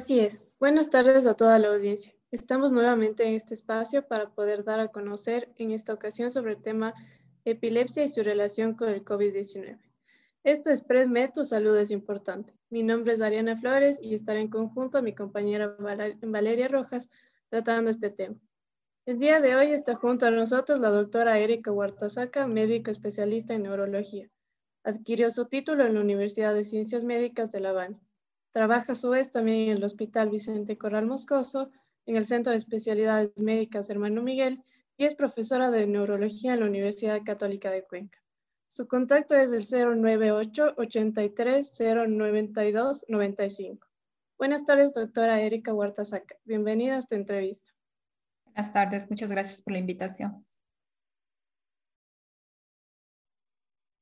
Así es. Buenas tardes a toda la audiencia. Estamos nuevamente en este espacio para poder dar a conocer en esta ocasión sobre el tema epilepsia y su relación con el COVID-19. Esto es PredMed, tu salud es importante. Mi nombre es Ariana Flores y estaré en conjunto a mi compañera Valeria Rojas tratando este tema. El día de hoy está junto a nosotros la doctora Erika Huartasaca, médico especialista en neurología. Adquirió su título en la Universidad de Ciencias Médicas de La Habana. Trabaja a su vez también en el Hospital Vicente Corral Moscoso, en el Centro de Especialidades Médicas Hermano Miguel y es profesora de neurología en la Universidad Católica de Cuenca. Su contacto es el 098 83 092 95. Buenas tardes, doctora Erika Huartasaca. Bienvenida a esta entrevista. Buenas tardes, muchas gracias por la invitación.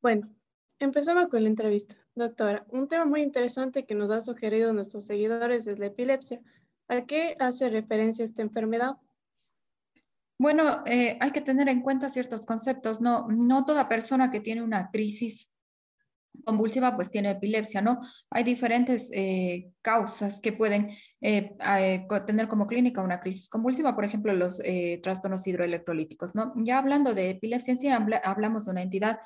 Bueno, empezamos con la entrevista. Doctora, un tema muy interesante que nos ha sugerido nuestros seguidores es la epilepsia. ¿A qué hace referencia esta enfermedad? Bueno, eh, hay que tener en cuenta ciertos conceptos. No, no toda persona que tiene una crisis convulsiva pues tiene epilepsia, ¿no? Hay diferentes eh, causas que pueden eh, tener como clínica una crisis convulsiva, por ejemplo, los trastornos hidroelectrolíticos, ¿no? Ya hablando de epilepsia en sí, hablamos de una entidad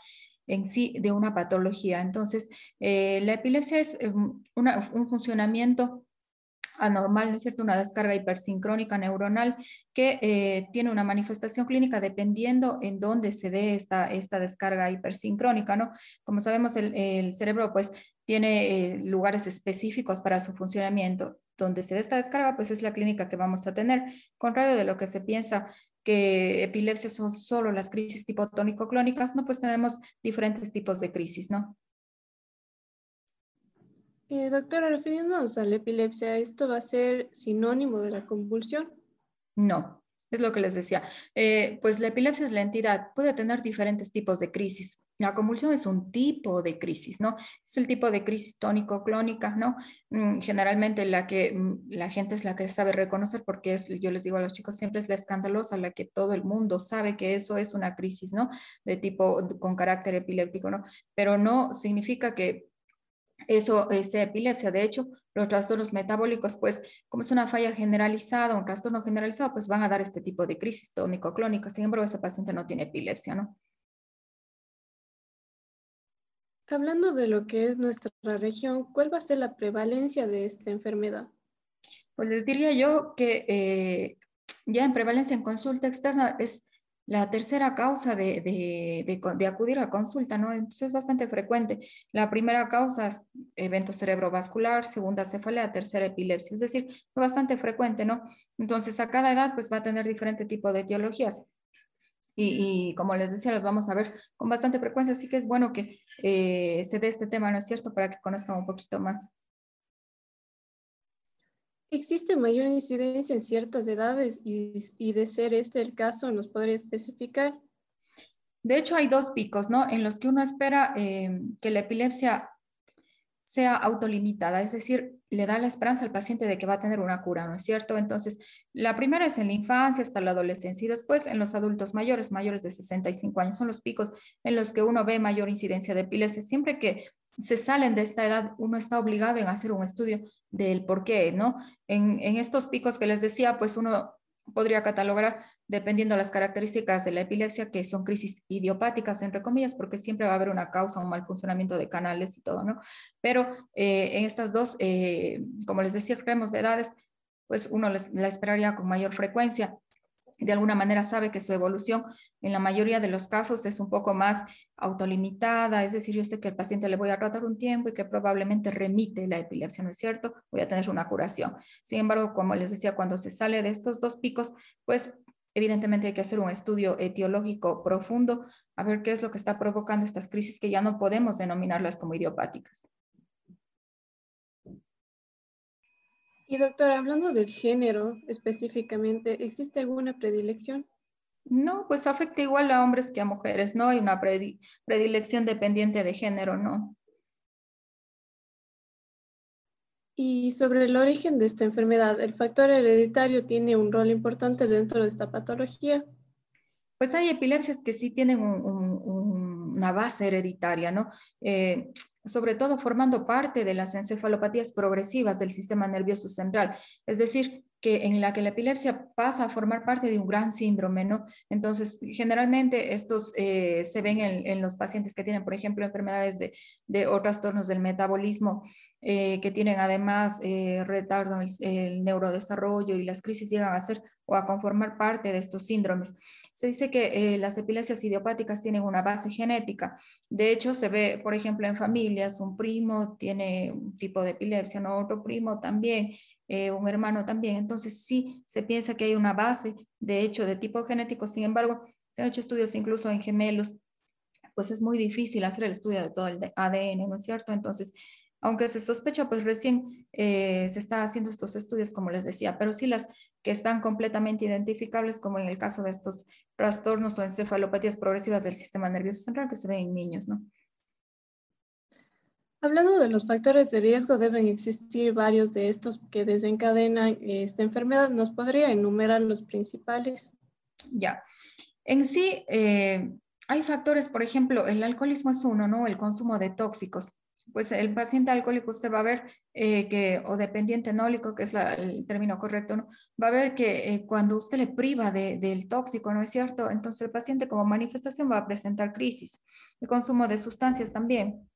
en sí de una patología. Entonces, eh, la epilepsia es em, un funcionamiento anormal, ¿no es cierto? Una descarga hipersincrónica neuronal que eh, tiene una manifestación clínica dependiendo en dónde se dé esta, esta descarga hipersincrónica, ¿no? Como sabemos, el, cerebro pues tiene eh, lugares específicos para su funcionamiento. Donde se dé esta descarga, pues es la clínica que vamos a tener, contrario de lo que se piensa que epilepsia son solo las crisis tipo tónico-clónicas, no, pues tenemos diferentes tipos de crisis, ¿no? Eh, doctora, refiriéndonos a la epilepsia, ¿esto va a ser sinónimo de la convulsión? No, es lo que les decía. Eh, pues la epilepsia es la entidad, puede tener diferentes tipos de crisis. La convulsión es un tipo de crisis, ¿no? Es el tipo de crisis tónico-clónica, ¿no? Mm, generalmente la que mm, la gente es la que sabe reconocer porque es, yo les digo a los chicos, siempre es la escandalosa, la que todo el mundo sabe que eso es una crisis, ¿no? De tipo con carácter epiléptico, ¿no? Pero no significa que eso sea epilepsia. De hecho, los trastornos metabólicos, pues como es una falla generalizada, un trastorno generalizado, pues van a dar este tipo de crisis tónico-clónica. Sin embargo, ese paciente no tiene epilepsia, ¿no? Hablando de lo que es nuestra región, ¿cuál va a ser la prevalencia de esta enfermedad? Pues les diría yo que eh, ya en prevalencia en consulta externa es la tercera causa de, acudir a consulta, ¿no? Entonces es bastante frecuente. La primera causa es evento cerebrovascular, segunda cefalea, tercera epilepsia, es decir, es bastante frecuente, ¿no? Entonces a cada edad pues va a tener diferente tipo de etiologías. Y, como les decía, los vamos a ver con bastante frecuencia, así que es bueno que eh, se dé este tema, ¿no es cierto?, para que conozcan un poquito más. ¿Existe mayor incidencia en ciertas edades y, de ser este el caso, nos podría especificar? De hecho, hay dos picos, ¿no? En los que uno espera eh, que la epilepsia sea autolimitada, es decir, le da la esperanza al paciente de que va a tener una cura, ¿no es cierto? Entonces, la primera es en la infancia hasta la adolescencia y después en los adultos mayores, mayores de 65 años, son los picos en los que uno ve mayor incidencia de epilepsia. Siempre que se salen de esta edad, uno está obligado en hacer un estudio del por qué, ¿no? En, estos picos que les decía, pues uno podría catalogar, dependiendo de las características de la epilepsia, que son crisis idiopáticas, entre comillas, porque siempre va a haber una causa, un mal funcionamiento de canales y todo, ¿no? Pero eh, en estas dos, eh, como les decía, creemos de edades, pues uno la esperaría con mayor frecuencia de alguna manera sabe que su evolución en la mayoría de los casos es un poco más autolimitada, es decir, yo sé que el paciente le voy a tratar un tiempo y que probablemente remite la epilepsia, ¿no es cierto? Voy a tener una curación. Sin embargo, como les decía, cuando se sale de estos dos picos, pues evidentemente hay que hacer un estudio etiológico profundo a ver qué es lo que está provocando estas crisis que ya no podemos denominarlas como idiopáticas. Y doctora, hablando del género específicamente, ¿existe alguna predilección? No, pues afecta igual a hombres que a mujeres, no hay una predilección dependiente de género, no. Y sobre el origen de esta enfermedad, ¿el factor hereditario tiene un rol importante dentro de esta patología? Pues hay epilepsias que sí tienen una base hereditaria, ¿no? Eh, sobre todo formando parte de las encefalopatías progresivas del sistema nervioso central, es decir, que en la que la epilepsia pasa a formar parte de un gran síndrome, ¿no? Entonces, generalmente estos eh, se ven en, los pacientes que tienen, por ejemplo, enfermedades de, o trastornos del metabolismo, eh, que tienen además eh, retardo en el, neurodesarrollo y las crisis llegan a ser o a conformar parte de estos síndromes. Se dice que las epilepsias idiopáticas tienen una base genética. De hecho, se ve, por ejemplo, en familias, un primo tiene un tipo de epilepsia, ¿no? otro primo también, eh, un hermano también. Entonces sí se piensa que hay una base, de hecho, de tipo genético. Sin embargo, se han hecho estudios incluso en gemelos, pues es muy difícil hacer el estudio de todo el ADN, ¿no es cierto? Entonces, aunque se sospecha, pues recién eh, se está haciendo estos estudios, como les decía, pero sí las que están completamente identificables, como en el caso de estos trastornos o encefalopatías progresivas del sistema nervioso central que se ven en niños, ¿no? Hablando de los factores de riesgo, deben existir varios de estos que desencadenan esta enfermedad. ¿Nos podría enumerar los principales? Ya. En sí, eh, hay factores, por ejemplo, el alcoholismo es uno, ¿no? El consumo de tóxicos. Pues el paciente alcohólico usted va a ver eh, que, o dependiente anólico, que es el término correcto, ¿no? Va a ver que eh, cuando usted le priva del tóxico, ¿no es cierto? Entonces el paciente como manifestación va a presentar crisis. El consumo de sustancias también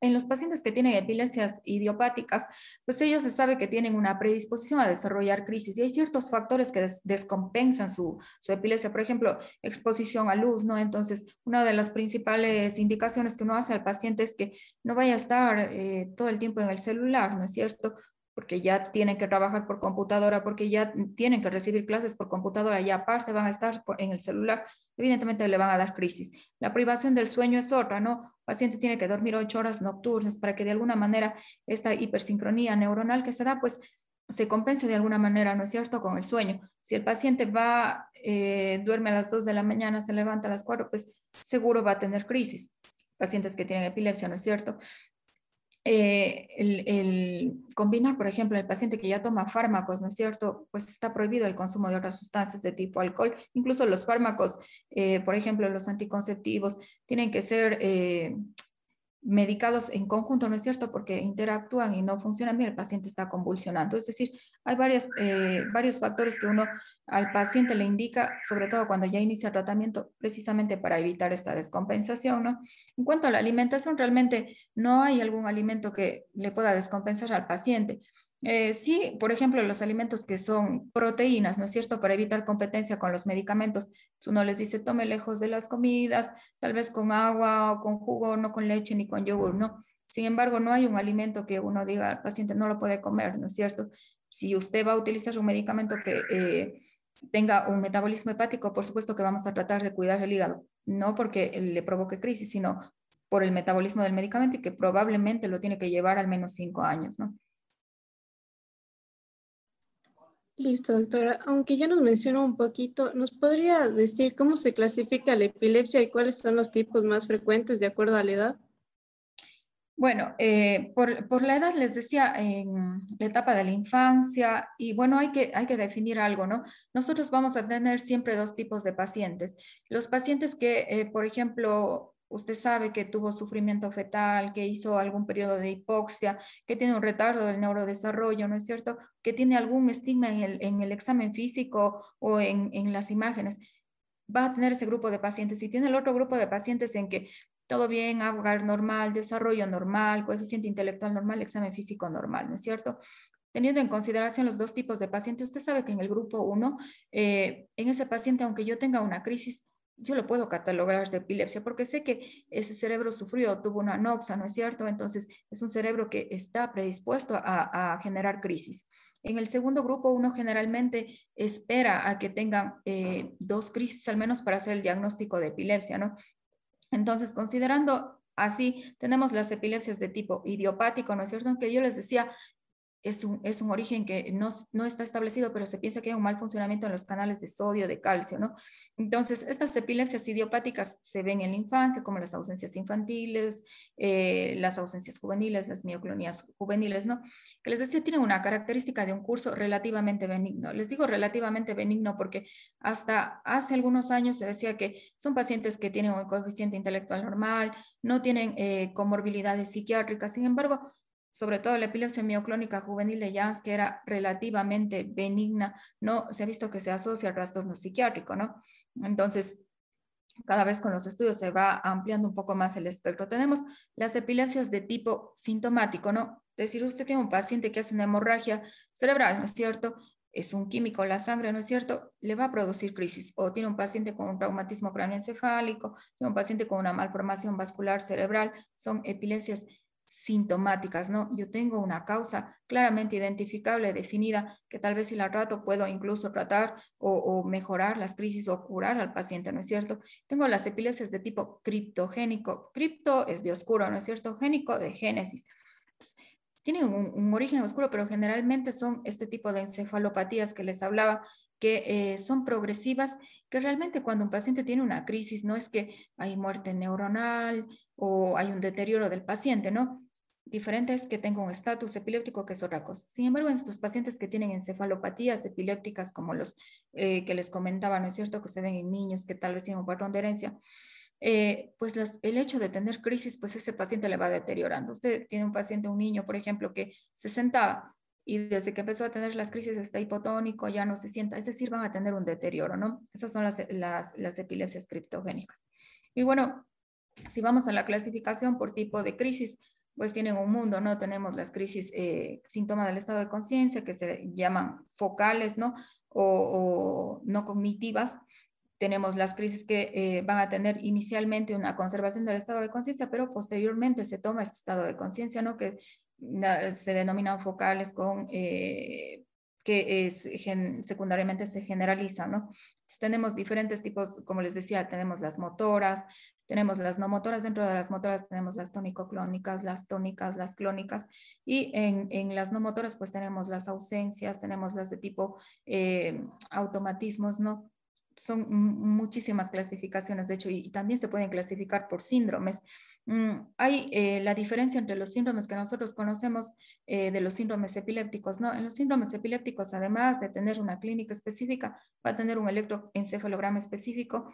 en los pacientes que tienen epilepsias idiopáticas, pues ellos se sabe que tienen una predisposición a desarrollar crisis y hay ciertos factores que descompensan su, epilepsia, por ejemplo, exposición a luz, ¿no? Entonces, una de las principales indicaciones que uno hace al paciente es que no vaya a estar eh, todo el tiempo en el celular, ¿no es cierto? Porque ya tienen que trabajar por computadora, porque ya tienen que recibir clases por computadora y aparte van a estar en el celular, evidentemente le van a dar crisis. La privación del sueño es otra, ¿no? El paciente tiene que dormir ocho horas nocturnas para que de alguna manera esta hipersincronía neuronal que se da, pues se compense de alguna manera, ¿no es cierto?, con el sueño. Si el paciente va, eh, duerme a las dos de la mañana, se levanta a las cuatro, pues seguro va a tener crisis. Pacientes que tienen epilepsia, ¿no es cierto? Eh, el, combinar, por ejemplo, el paciente que ya toma fármacos, ¿no es cierto? Pues está prohibido el consumo de otras sustancias de tipo alcohol. Incluso los fármacos, eh, por ejemplo, los anticonceptivos, tienen que ser eh, medicados en conjunto, ¿no es cierto? Porque interactúan y no funcionan bien, el paciente está convulsionando. Es decir, hay varias, eh, varios factores que uno al paciente le indica, sobre todo cuando ya inicia tratamiento, precisamente para evitar esta descompensación, ¿no? En cuanto a la alimentación, realmente no hay algún alimento que le pueda descompensar al paciente. Eh, sí, por ejemplo, los alimentos que son proteínas, ¿no es cierto? Para evitar competencia con los medicamentos. Uno les dice, tome lejos de las comidas, tal vez con agua o con jugo, no con leche ni con yogur, ¿no? Sin embargo, no hay un alimento que uno diga al paciente no lo puede comer, ¿no es cierto? Si usted va a utilizar un medicamento que eh, tenga un metabolismo hepático, por supuesto que vamos a tratar de cuidar el hígado, no porque le provoque crisis, sino por el metabolismo del medicamento y que probablemente lo tiene que llevar al menos cinco años, ¿no? Listo, doctora. Aunque ya nos mencionó un poquito, ¿nos podría decir cómo se clasifica la epilepsia y cuáles son los tipos más frecuentes de acuerdo a la edad? Bueno, eh, por, la edad les decía en la etapa de la infancia y bueno, hay que, hay que definir algo, ¿no? Nosotros vamos a tener siempre dos tipos de pacientes. Los pacientes que, eh, por ejemplo, usted sabe que tuvo sufrimiento fetal, que hizo algún periodo de hipoxia, que tiene un retardo del neurodesarrollo, ¿no es cierto? Que tiene algún estigma en el, examen físico o en, las imágenes, va a tener ese grupo de pacientes. Y tiene el otro grupo de pacientes en que todo bien, hogar normal, desarrollo normal, coeficiente intelectual normal, examen físico normal, ¿no es cierto? Teniendo en consideración los dos tipos de pacientes, usted sabe que en el grupo 1, eh, en ese paciente, aunque yo tenga una crisis, yo lo puedo catalogar de epilepsia porque sé que ese cerebro sufrió, tuvo una noxa, ¿no es cierto? Entonces es un cerebro que está predispuesto a, generar crisis. En el segundo grupo uno generalmente espera a que tengan eh, dos crisis al menos para hacer el diagnóstico de epilepsia, ¿no? Entonces, considerando así, tenemos las epilepsias de tipo idiopático, ¿no es cierto? Aunque yo les decía, es un, es un origen que no, no, está establecido, pero se piensa que hay un mal funcionamiento en los canales de sodio, de calcio, ¿no? Entonces, estas epilepsias idiopáticas se ven en la infancia, como las ausencias infantiles, eh, las ausencias juveniles, las mioclonías juveniles, ¿no? Que les decía, tienen una característica de un curso relativamente benigno. Les digo relativamente benigno porque hasta hace algunos años se decía que son pacientes que tienen un coeficiente intelectual normal, no tienen eh, comorbilidades psiquiátricas, sin embargo, sobre todo la epilepsia mioclónica juvenil de Jans, que era relativamente benigna, no se ha visto que se asocia al trastorno psiquiátrico, ¿no? Entonces, cada vez con los estudios se va ampliando un poco más el espectro. Tenemos las epilepsias de tipo sintomático, ¿no? Es decir, usted tiene un paciente que hace una hemorragia cerebral, ¿no es cierto? Es un químico la sangre, ¿no es cierto? Le va a producir crisis. O tiene un paciente con un traumatismo cráneoencefálico, tiene un paciente con una malformación vascular cerebral, son epilepsias sintomáticas, ¿no? Yo tengo una causa claramente identificable, definida, que tal vez si la trato puedo incluso tratar o, mejorar las crisis o curar al paciente, ¿no es cierto? Tengo las epilepsias de tipo criptogénico. Cripto es de oscuro, ¿no es cierto? Génico de génesis. tienen un, origen oscuro, pero generalmente son este tipo de encefalopatías que les hablaba, que eh, son progresivas, que realmente cuando un paciente tiene una crisis no es que hay muerte neuronal, o hay un deterioro del paciente, ¿no? Diferente es que tenga un estatus epiléptico que es otra cosa. Sin embargo, en estos pacientes que tienen encefalopatías epilépticas como los eh, que les comentaba, ¿no es cierto? Que se ven en niños que tal vez tienen un patrón de herencia, eh, pues el hecho de tener crisis, pues ese paciente le va deteriorando. Usted tiene un paciente, un niño, por ejemplo, que se sentaba y desde que empezó a tener las crisis está hipotónico, ya no se sienta, es decir, van a tener un deterioro, ¿no? Esas son las, las, las epilepsias criptogénicas. Y bueno, si vamos a la clasificación por tipo de crisis, pues tienen un mundo, ¿no? Tenemos las crisis eh, síntomas del estado de conciencia que se llaman focales, ¿no? O, no cognitivas. Tenemos las crisis que eh, van a tener inicialmente una conservación del estado de conciencia, pero posteriormente se toma este estado de conciencia, ¿no? Que se denominan focales con eh, que es, secundariamente se generaliza, ¿no? Tenemos diferentes tipos, como les decía, tenemos las motoras, tenemos las no motoras, dentro de las motoras tenemos las tónico-clónicas, las tónicas, las clónicas, y en, en, las no motoras pues tenemos las ausencias, tenemos las de tipo eh, automatismos, ¿no? Son muchísimas clasificaciones, de hecho, y, también se pueden clasificar por síndromes. Mm, hay eh, la diferencia entre los síndromes que nosotros conocemos eh, de los síndromes epilépticos, ¿no? En los síndromes epilépticos, además de tener una clínica específica, va a tener un electroencefalograma específico,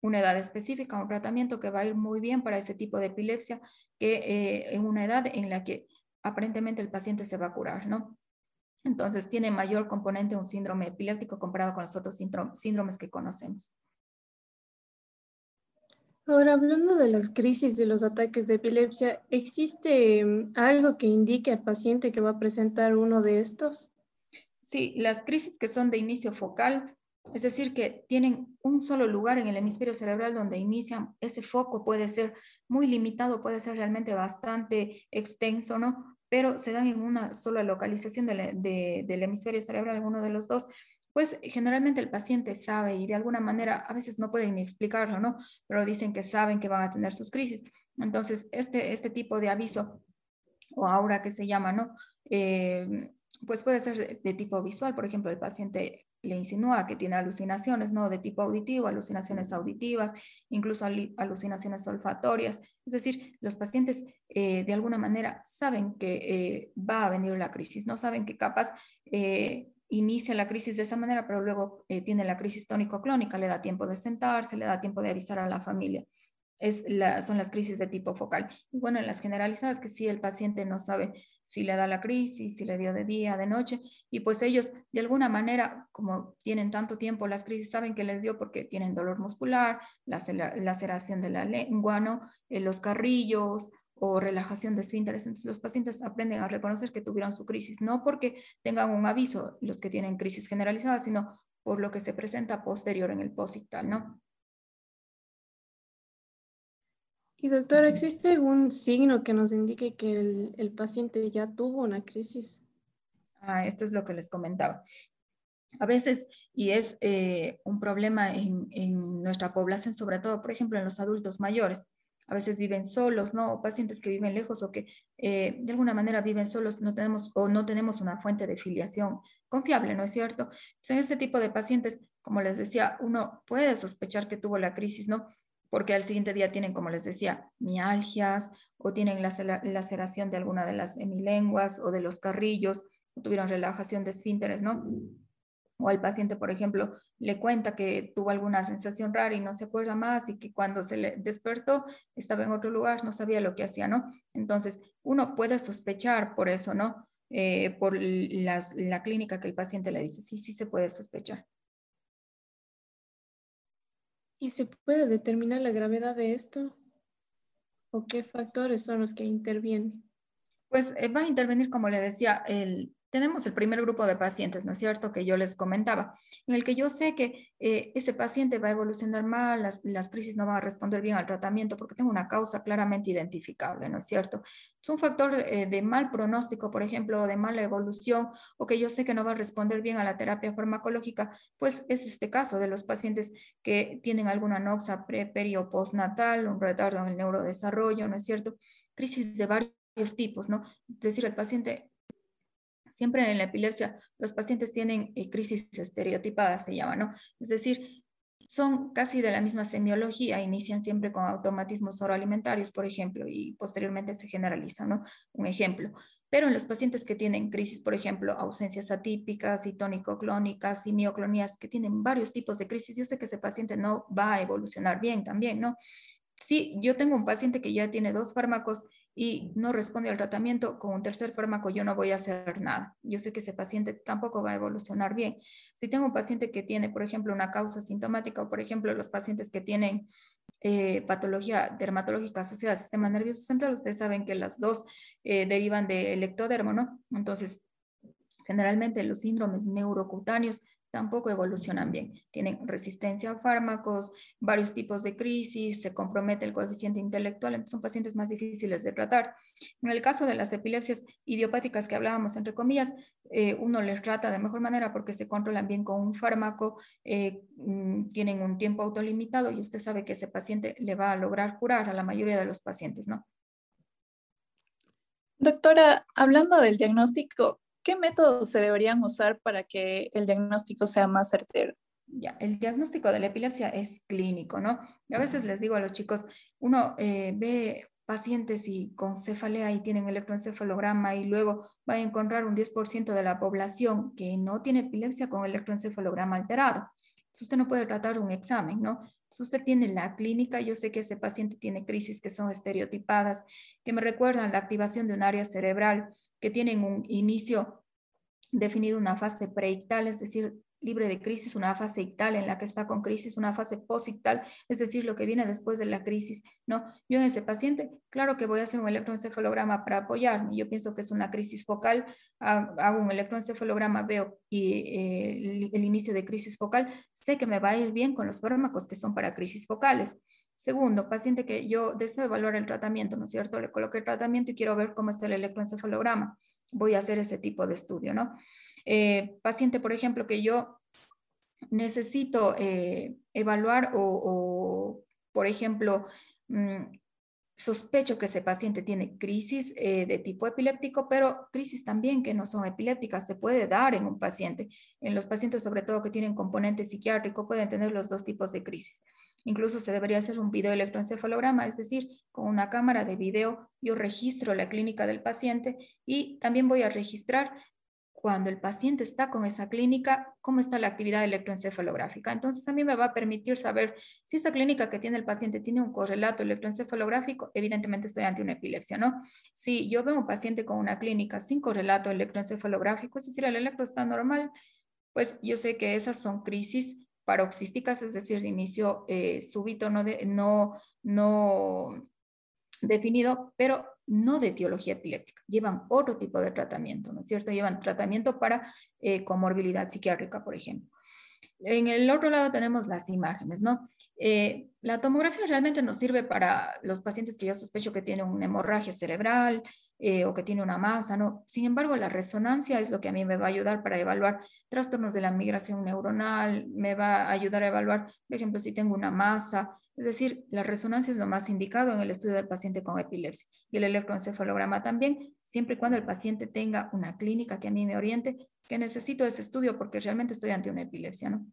una edad específica, un tratamiento que va a ir muy bien para ese tipo de epilepsia, que eh, en una edad en la que aparentemente el paciente se va a curar, ¿no? Entonces tiene mayor componente un síndrome epiléptico comparado con los otros síndromes que conocemos. Ahora, hablando de las crisis de los ataques de epilepsia, ¿existe mm, algo que indique al paciente que va a presentar uno de estos? Sí, las crisis que son de inicio focal, es decir, que tienen un solo lugar en el hemisferio cerebral donde inician, ese foco puede ser muy limitado, puede ser realmente bastante extenso, ¿no? Pero se dan en una sola localización del hemisferio cerebral, uno de los dos, pues generalmente el paciente sabe y de alguna manera a veces no pueden ni explicarlo, ¿no? Pero dicen que saben que van a tener sus crisis. Entonces, este, este tipo de aviso o aura que se llama, ¿no? Eh, pues puede ser de tipo visual, por ejemplo, el paciente le insinúa que tiene alucinaciones, ¿no? De tipo auditivo, alucinaciones auditivas, incluso alucinaciones olfatorias. Es decir, los pacientes eh, de alguna manera saben que eh, va a venir la crisis, no saben que capaz eh, inicia la crisis de esa manera, pero luego tiene la crisis tónico-clónica, le da tiempo de sentarse, le da tiempo de avisar a la familia es son las crisis de tipo focal. Y bueno, en las generalizadas, que si el paciente no sabe si le da la crisis, si le dio de día, de noche, y pues ellos de alguna manera, como tienen tanto tiempo las crisis, saben que les dio porque tienen dolor muscular, la laceración de la lengua, ¿no? Eh, los carrillos o relajación de esfínteres. Entonces los pacientes aprenden a reconocer que tuvieron su crisis, no porque tengan un aviso los que tienen crisis generalizada, sino por lo que se presenta posterior en el postictal, ¿no? Y doctor, ¿existe algún signo que nos indique que el, paciente ya tuvo una crisis? Ah, esto es lo que les comentaba. A veces, y es eh, un problema en, nuestra población, sobre todo, por ejemplo, en los adultos mayores, a veces viven solos, ¿no? Pacientes que viven lejos o que eh, de alguna manera viven solos, no tenemos o no tenemos una fuente de filiación confiable, ¿no es cierto? Entonces, en este tipo de pacientes, como les decía, uno puede sospechar que tuvo la crisis, ¿no? Porque al siguiente día tienen, como les decía, mialgias o tienen la laceración de alguna de las hemilenguas o de los carrillos, o tuvieron relajación de esfínteres, ¿no? o al paciente, por ejemplo, le cuenta que tuvo alguna sensación rara y no se acuerda más y que cuando se le despertó estaba en otro lugar, no sabía lo que hacía, ¿no? Entonces, uno puede sospechar por eso, ¿no? Eh, por la clínica que el paciente le dice, sí, sí se puede sospechar. ¿Y se puede determinar la gravedad de esto? ¿O qué factores son los que intervienen? Pues eh, va a intervenir, como le decía, el, tenemos el primer grupo de pacientes, ¿no es cierto?, que yo les comentaba, en el que yo sé que eh, ese paciente va a evolucionar mal, las, las, crisis no van a responder bien al tratamiento porque tengo una causa claramente identificable, ¿no es cierto? Es un factor eh, de mal pronóstico, por ejemplo, de mala evolución, o que yo sé que no va a responder bien a la terapia farmacológica, pues es este caso de los pacientes que tienen alguna noxa pre, peri o postnatal, un retardo en el neurodesarrollo, ¿no es cierto? Crisis de varios tipos, ¿no? Es decir, el paciente siempre en la epilepsia los pacientes tienen eh, crisis estereotipadas, se llama, ¿no? Es decir, son casi de la misma semiología, inician siempre con automatismos oroalimentarios, por ejemplo, y posteriormente se generalizan, ¿no? Un ejemplo. Pero en los pacientes que tienen crisis, por ejemplo, ausencias atípicas, y tónico-clónicas y mioclonías, que tienen varios tipos de crisis, yo sé que ese paciente no va a evolucionar bien también, ¿no? Si yo tengo un paciente que ya tiene dos fármacos y no responde al tratamiento con un tercer fármaco, yo no voy a hacer nada. Yo sé que ese paciente tampoco va a evolucionar bien. Si tengo un paciente que tiene, por ejemplo, una causa sintomática o, por ejemplo, los pacientes que tienen eh, patología dermatológica asociada al sistema nervioso central, ustedes saben que las dos eh, derivan del ectodermo, ¿no? Entonces, generalmente los síndromes neurocutáneos tampoco evolucionan bien. Tienen resistencia a fármacos, varios tipos de crisis, se compromete el coeficiente intelectual, entonces son pacientes más difíciles de tratar. En el caso de las epilepsias idiopáticas que hablábamos, entre comillas, eh, uno les trata de mejor manera porque se controlan bien con un fármaco, eh, mm, tienen un tiempo autolimitado y usted sabe que ese paciente le va a lograr curar a la mayoría de los pacientes, ¿no? Doctora, hablando del diagnóstico, ¿qué métodos se deberían usar para que el diagnóstico sea más certero? Ya, el diagnóstico de la epilepsia es clínico, ¿no? A veces les digo a los chicos, uno eh, ve pacientes y con cefalea y tienen electroencefalograma y luego va a encontrar un 10% de la población que no tiene epilepsia con electroencefalograma alterado. Entonces usted no puede tratar un examen, ¿no? Si usted tiene la clínica, yo sé que ese paciente tiene crisis que son estereotipadas, que me recuerdan la activación de un área cerebral, que tienen un inicio definido, una fase preictal, es decir, libre de crisis, una fase ictal en la que está con crisis, una fase posictal, es decir, lo que viene después de la crisis. No, yo en ese paciente, claro que voy a hacer un electroencefalograma para apoyarme. Yo pienso que es una crisis focal, hago un electroencefalograma, veo y, eh, el, inicio de crisis focal, sé que me va a ir bien con los fármacos que son para crisis focales. Segundo, paciente que yo deseo evaluar el tratamiento, ¿no es cierto? Le coloqué el tratamiento y quiero ver cómo está el electroencefalograma. Voy a hacer ese tipo de estudio, ¿no? Eh, paciente, por ejemplo, que yo necesito eh, evaluar o, por ejemplo, mm, sospecho que ese paciente tiene crisis eh, de tipo epiléptico, pero crisis también que no son epilépticas, se puede dar en un paciente. En los pacientes, sobre todo que tienen componente psiquiátrico, pueden tener los dos tipos de crisis. Incluso se debería hacer un video electroencefalograma, es decir, con una cámara de video yo registro la clínica del paciente y también voy a registrar cuando el paciente está con esa clínica, cómo está la actividad electroencefalográfica. Entonces, a mí me va a permitir saber si esa clínica que tiene el paciente tiene un correlato electroencefalográfico, evidentemente estoy ante una epilepsia, ¿no? Si yo veo un paciente con una clínica sin correlato electroencefalográfico, es decir, el electro está normal, pues yo sé que esas son crisis paroxísticas, es decir, de inicio eh, súbito, no, no, no definido, pero no de etiología epiléptica, llevan otro tipo de tratamiento, ¿no es cierto? Llevan tratamiento para eh, comorbilidad psiquiátrica, por ejemplo. En el otro lado tenemos las imágenes, ¿no? Eh, la tomografía realmente nos sirve para los pacientes que ya sospecho que tienen una hemorragia cerebral, eh, o que tiene una masa, ¿no? Sin embargo, la resonancia es lo que a mí me va a ayudar para evaluar trastornos de la migración neuronal, me va a ayudar a evaluar, por ejemplo, si tengo una masa, es decir, la resonancia es lo más indicado en el estudio del paciente con epilepsia y el electroencefalograma también, siempre y cuando el paciente tenga una clínica que a mí me oriente, que necesito ese estudio porque realmente estoy ante una epilepsia, ¿no?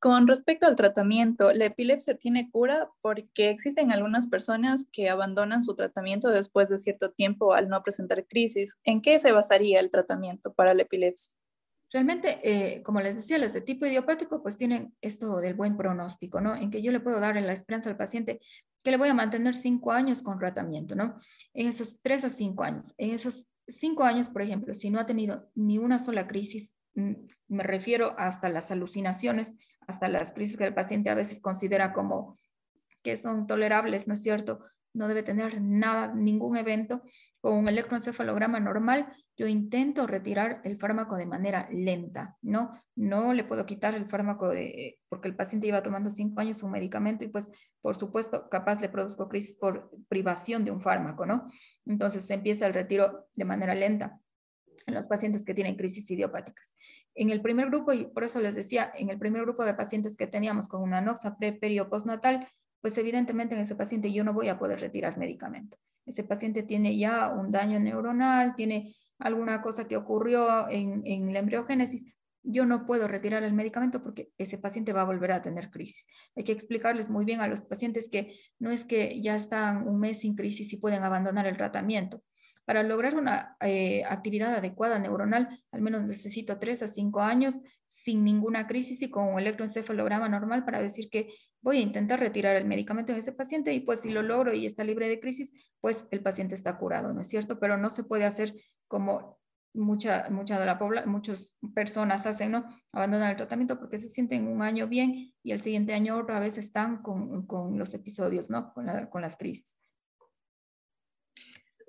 Con respecto al tratamiento, la epilepsia tiene cura porque existen algunas personas que abandonan su tratamiento después de cierto tiempo al no presentar crisis. ¿En qué se basaría el tratamiento para la epilepsia? Realmente, eh, como les decía, las de tipo idiopático pues tienen esto del buen pronóstico, ¿no? En que yo le puedo dar la esperanza al paciente que le voy a mantener cinco años con tratamiento, ¿no? En esos tres a cinco años. En esos cinco años, por ejemplo, si no ha tenido ni una sola crisis, mm, me refiero hasta las alucinaciones, hasta las crisis que el paciente a veces considera como que son tolerables, ¿no es cierto? No debe tener nada, ningún evento. Con un electroencefalograma normal, yo intento retirar el fármaco de manera lenta, ¿no? No le puedo quitar el fármaco de, porque el paciente lleva tomando cinco años un medicamento y pues, por supuesto, capaz le produzco crisis por privación de un fármaco, ¿no? Entonces se empieza el retiro de manera lenta en los pacientes que tienen crisis idiopáticas. En el primer grupo, y por eso les decía, en el primer grupo de pacientes que teníamos con una noxa pre, peri o postnatal, pues evidentemente en ese paciente yo no voy a poder retirar medicamento. Ese paciente tiene ya un daño neuronal, tiene alguna cosa que ocurrió en, en la embriogénesis, yo no puedo retirar el medicamento porque ese paciente va a volver a tener crisis. Hay que explicarles muy bien a los pacientes que no es que ya están un mes sin crisis y pueden abandonar el tratamiento. Para lograr una eh, actividad adecuada neuronal, al menos necesito 3 a 5 años sin ninguna crisis y con un electroencefalograma normal para decir que voy a intentar retirar el medicamento en ese paciente y pues si lo logro y está libre de crisis, pues el paciente está curado, ¿no es cierto? Pero no se puede hacer como mucha, mucha de la población, muchas personas hacen, ¿no? Abandonan el tratamiento porque se sienten un año bien y el siguiente año otra vez están con, con los episodios, ¿no? Con, con las crisis.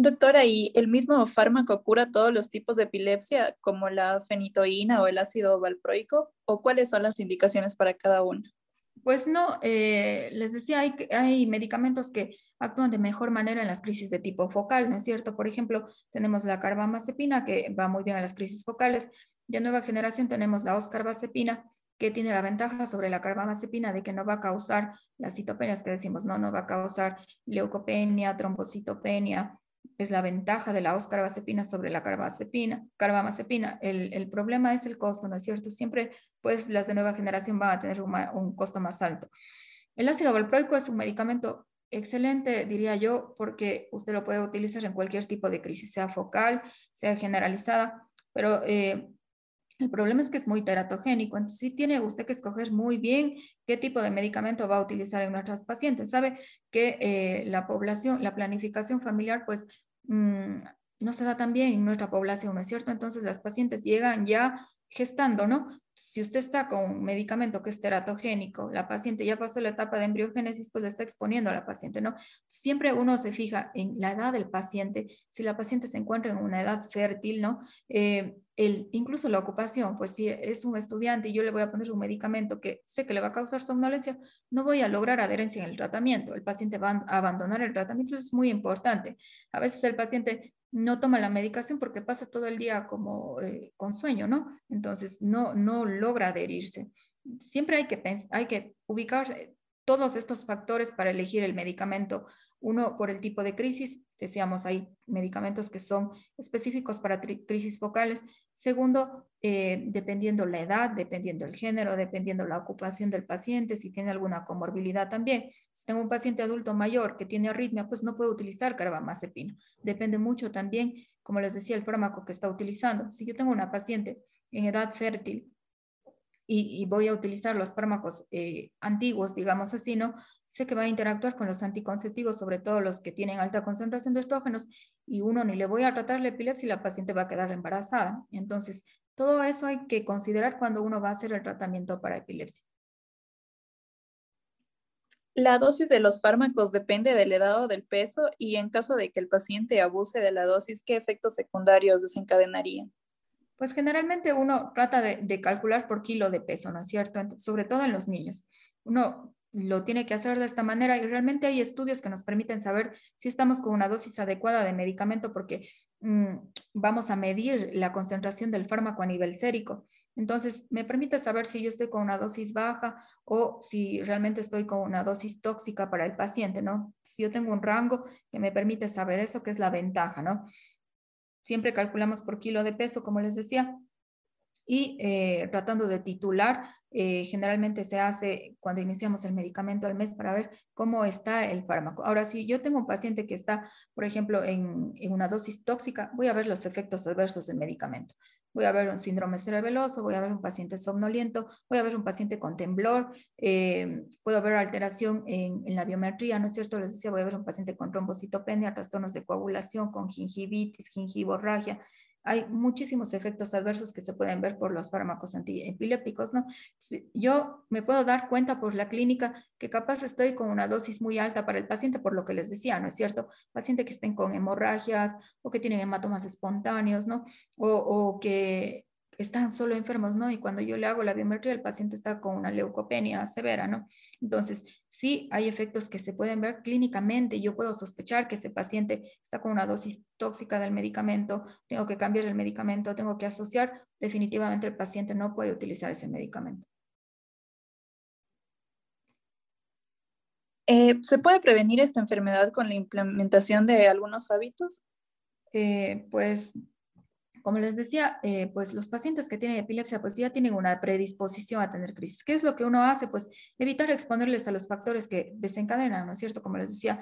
Doctora, ¿y el mismo fármaco cura todos los tipos de epilepsia, como la fenitoína o el ácido valproico? ¿O cuáles son las indicaciones para cada uno? Pues no, eh, les decía, hay, medicamentos que actúan de mejor manera en las crisis de tipo focal, ¿no es cierto? Por ejemplo, tenemos la carbamazepina, que va muy bien a las crisis focales. De nueva generación tenemos la oscarbazepina, que tiene la ventaja sobre la carbamazepina de que no va a causar las citopenias que decimos, no, no va a causar leucopenia, trombocitopenia, es la ventaja de la oscarbazepina sobre la carbamazepina. carbamazepina. El, el, problema es el costo, ¿no es cierto? Siempre, pues, las de nueva generación van a tener un, costo más alto. El ácido valproico es un medicamento excelente, diría yo, porque usted lo puede utilizar en cualquier tipo de crisis, sea focal, sea generalizada, pero eh, el problema es que es muy teratogénico, entonces sí tiene usted que escoger muy bien qué tipo de medicamento va a utilizar en nuestras pacientes. Sabe que eh, la población, la planificación familiar, pues mm, no se da tan bien en nuestra población, ¿no es cierto? Entonces las pacientes llegan ya gestando, ¿no? Si usted está con un medicamento que es teratogénico, la paciente ya pasó la etapa de embriogénesis, pues le está exponiendo a la paciente, ¿no? Siempre uno se fija en la edad del paciente, si la paciente se encuentra en una edad fértil, ¿no? Eh, el, incluso la ocupación, pues si es un estudiante y yo le voy a poner un medicamento que sé que le va a causar somnolencia, no voy a lograr adherencia en el tratamiento, el paciente va a abandonar el tratamiento, eso es muy importante. A veces el paciente no toma la medicación porque pasa todo el día como eh, con sueño, ¿no? Entonces no, no logra adherirse. Siempre hay que, hay que ubicar todos estos factores para elegir el medicamento uno, por el tipo de crisis, decíamos, hay medicamentos que son específicos para crisis focales. Segundo, eh, dependiendo la edad, dependiendo el género, dependiendo la ocupación del paciente, si tiene alguna comorbilidad también. Si tengo un paciente adulto mayor que tiene arritmia, pues no puedo utilizar carbamazepina. Depende mucho también, como les decía, el fármaco que está utilizando. Si yo tengo una paciente en edad fértil y, voy a utilizar los fármacos eh, antiguos, digamos así, ¿no? Sé que va a interactuar con los anticonceptivos, sobre todo los que tienen alta concentración de estrógenos, y uno ni le voy a tratar la epilepsia y la paciente va a quedar embarazada. Entonces, todo eso hay que considerar cuando uno va a hacer el tratamiento para epilepsia. La dosis de los fármacos depende del edad o del peso y en caso de que el paciente abuse de la dosis, ¿qué efectos secundarios desencadenarían? Pues generalmente uno trata de, calcular por kilo de peso, ¿no es cierto? sobre todo en los niños. Uno lo tiene que hacer de esta manera y realmente hay estudios que nos permiten saber si estamos con una dosis adecuada de medicamento porque mm, vamos a medir la concentración del fármaco a nivel sérico. Entonces, me permite saber si yo estoy con una dosis baja o si realmente estoy con una dosis tóxica para el paciente, ¿no? Si yo tengo un rango que me permite saber eso, que es la ventaja, ¿no? Siempre calculamos por kilo de peso, como les decía, y eh, tratando de titular, eh, generalmente se hace cuando iniciamos el medicamento al mes para ver cómo está el fármaco. Ahora, si yo tengo un paciente que está, por ejemplo, en, en una dosis tóxica, voy a ver los efectos adversos del medicamento voy a ver un síndrome cerebeloso, voy a ver un paciente somnoliento, voy a ver un paciente con temblor, eh, puedo ver alteración en, en, la biometría, ¿no es cierto? Les decía, voy a ver un paciente con trombocitopenia, trastornos de coagulación, con gingivitis, gingivorragia, hay muchísimos efectos adversos que se pueden ver por los fármacos antiepilépticos, ¿no? Yo me puedo dar cuenta por la clínica que capaz estoy con una dosis muy alta para el paciente, por lo que les decía, ¿no es cierto? Paciente que estén con hemorragias o que tienen hematomas espontáneos, ¿no? O, o que están solo enfermos, ¿no? Y cuando yo le hago la biometría, el paciente está con una leucopenia severa, ¿no? Entonces, sí hay efectos que se pueden ver clínicamente. Yo puedo sospechar que ese paciente está con una dosis tóxica del medicamento, tengo que cambiar el medicamento, tengo que asociar. Definitivamente el paciente no puede utilizar ese medicamento. Eh, ¿Se puede prevenir esta enfermedad con la implementación de algunos hábitos? Eh, pues como les decía, eh, pues los pacientes que tienen epilepsia pues ya tienen una predisposición a tener crisis. ¿Qué es lo que uno hace? Pues evitar exponerles a los factores que desencadenan, ¿no es cierto? Como les decía,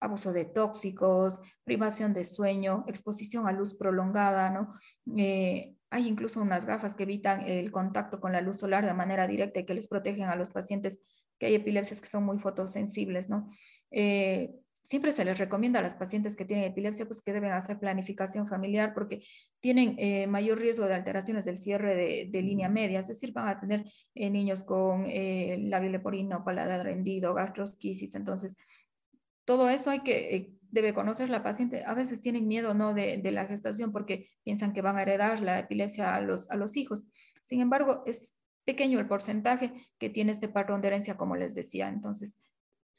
abuso de tóxicos, privación de sueño, exposición a luz prolongada, ¿no? Eh, hay incluso unas gafas que evitan el contacto con la luz solar de manera directa y que les protegen a los pacientes que hay epilepsias que son muy fotosensibles, ¿no? Eh, siempre se les recomienda a las pacientes que tienen epilepsia pues que deben hacer planificación familiar porque tienen eh, mayor riesgo de alteraciones del cierre de, línea media, es decir, van a tener eh, niños con eh, labio leporino, paladar rendido, gastrosquisis, entonces todo eso hay que, eh, debe conocer la paciente. A veces tienen miedo ¿no? de, de, la gestación porque piensan que van a heredar la epilepsia a los, a los hijos. Sin embargo, es pequeño el porcentaje que tiene este patrón de herencia, como les decía. Entonces,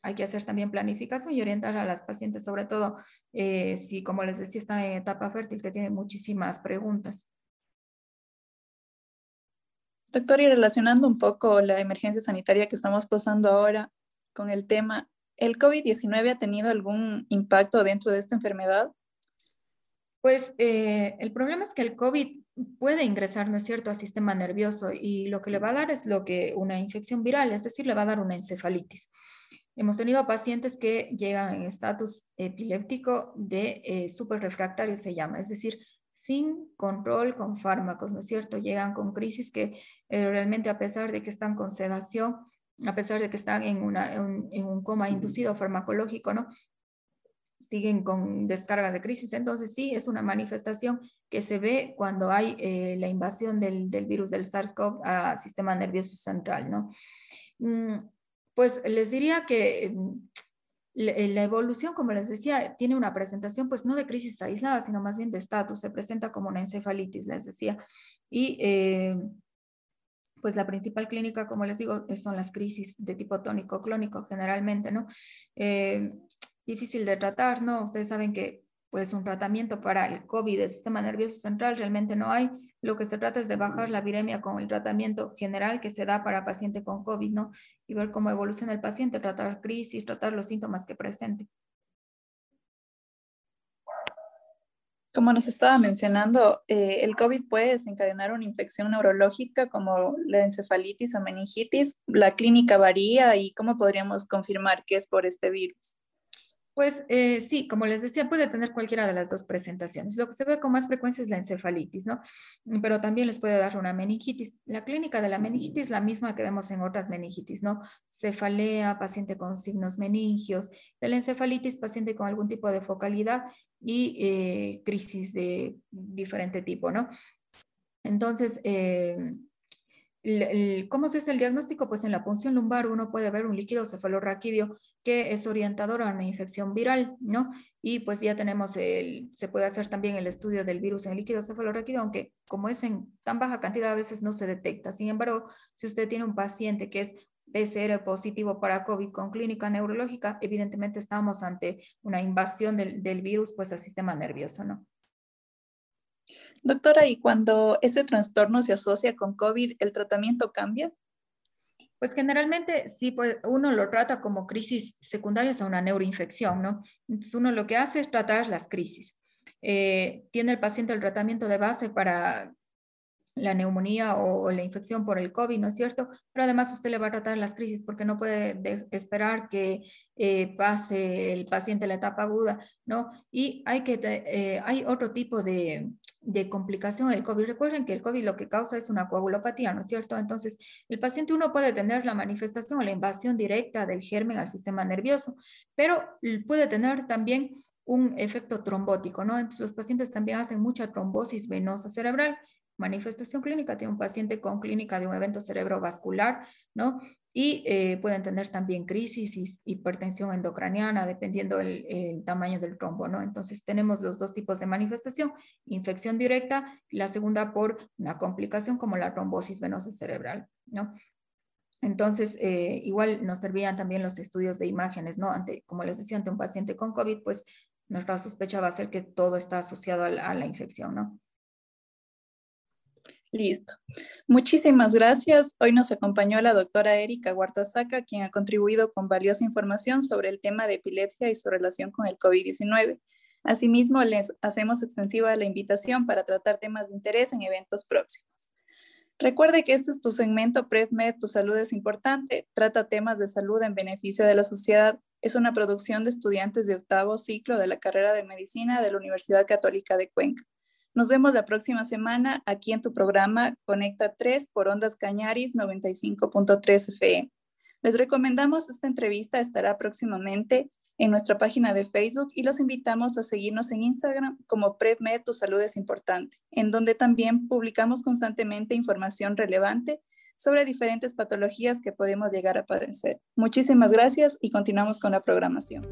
hay que hacer también planificación y orientar a las pacientes, sobre todo eh, si, como les decía, están en etapa fértil, que tienen muchísimas preguntas. Doctor, y relacionando un poco la emergencia sanitaria que estamos pasando ahora con el tema, ¿el COVID-19 ha tenido algún impacto dentro de esta enfermedad? Pues eh, el problema es que el COVID puede ingresar, ¿no es cierto?, al sistema nervioso y lo que le va a dar es lo que una infección viral, es decir, le va a dar una encefalitis. Hemos tenido pacientes que llegan en estatus epiléptico de eh, refractario, se llama, es decir, sin control con fármacos, ¿no es cierto? Llegan con crisis que eh, realmente a pesar de que están con sedación, a pesar de que están en, una, en, un coma inducido farmacológico, ¿no? siguen con descarga de crisis. Entonces, sí, es una manifestación que se ve cuando hay eh, la invasión del, del, virus del SARS-CoV al sistema nervioso central, ¿no? Pues les diría que eh, la evolución, como les decía, tiene una presentación, pues no de crisis aislada, sino más bien de estatus, se presenta como una encefalitis, les decía. Y eh, pues la principal clínica, como les digo, son las crisis de tipo tónico clónico generalmente, ¿no? Eh, difícil de tratar, ¿no? Ustedes saben que pues un tratamiento para el COVID del sistema nervioso central realmente no hay. Lo que se trata es de bajar la viremia con el tratamiento general que se da para paciente con COVID, ¿no? Y ver cómo evoluciona el paciente, tratar crisis, tratar los síntomas que presente. Como nos estaba mencionando, eh, el COVID puede desencadenar una infección neurológica como la encefalitis o meningitis. La clínica varía y cómo podríamos confirmar que es por este virus. Pues eh, sí, como les decía, puede tener cualquiera de las dos presentaciones. Lo que se ve con más frecuencia es la encefalitis, ¿no? Pero también les puede dar una meningitis. La clínica de la meningitis es la misma que vemos en otras meningitis, ¿no? Cefalea, paciente con signos meningios. De la encefalitis, paciente con algún tipo de focalidad y eh, crisis de diferente tipo, ¿no? Entonces, eh, ¿Cómo se hace el diagnóstico? Pues en la punción lumbar uno puede ver un líquido cefalorraquídeo que es orientador a una infección viral, ¿no? Y pues ya tenemos el, se puede hacer también el estudio del virus en líquido cefalorraquídeo, aunque como es en tan baja cantidad a veces no se detecta. Sin embargo, si usted tiene un paciente que es PCR positivo para COVID con clínica neurológica, evidentemente estamos ante una invasión del, del virus pues al sistema nervioso, ¿no? Doctora, ¿y cuando ese trastorno se asocia con COVID, el tratamiento cambia? Pues generalmente sí, pues uno lo trata como crisis secundarias a una neuroinfección, ¿no? Entonces uno lo que hace es tratar las crisis. Eh, tiene el paciente el tratamiento de base para la neumonía o, la infección por el COVID, ¿no es cierto? Pero además usted le va a tratar las crisis porque no puede esperar que eh, pase el paciente la etapa aguda, ¿no? Y hay, que, eh, hay otro tipo de, de complicación del COVID. Recuerden que el COVID lo que causa es una coagulopatía, ¿no es cierto? Entonces, el paciente uno puede tener la manifestación o la invasión directa del germen al sistema nervioso, pero puede tener también un efecto trombótico, ¿no? Entonces, los pacientes también hacen mucha trombosis venosa cerebral manifestación clínica, tiene un paciente con clínica de un evento cerebrovascular, ¿no? Y eh, pueden tener también crisis hipertensión endocraniana, dependiendo el, el, tamaño del trombo, ¿no? Entonces tenemos los dos tipos de manifestación, infección directa y la segunda por una complicación como la trombosis venosa cerebral, ¿no? Entonces, eh, igual nos servían también los estudios de imágenes, ¿no? Ante, como les decía, ante un paciente con COVID, pues nuestra sospecha va a ser que todo está asociado a la, a la infección, ¿no? Listo. Muchísimas gracias. Hoy nos acompañó la doctora Erika Huartasaca, quien ha contribuido con valiosa información sobre el tema de epilepsia y su relación con el COVID-19. Asimismo, les hacemos extensiva la invitación para tratar temas de interés en eventos próximos. Recuerde que este es tu segmento PredMed, Tu Salud es Importante. Trata temas de salud en beneficio de la sociedad. Es una producción de estudiantes de octavo ciclo de la carrera de medicina de la Universidad Católica de Cuenca. Nos vemos la próxima semana aquí en tu programa Conecta 3 por Ondas Cañaris 95.3 FM. Les recomendamos esta entrevista estará próximamente en nuestra página de Facebook y los invitamos a seguirnos en Instagram como PredMed Tu Salud es Importante, en donde también publicamos constantemente información relevante sobre diferentes patologías que podemos llegar a padecer. Muchísimas gracias y continuamos con la programación.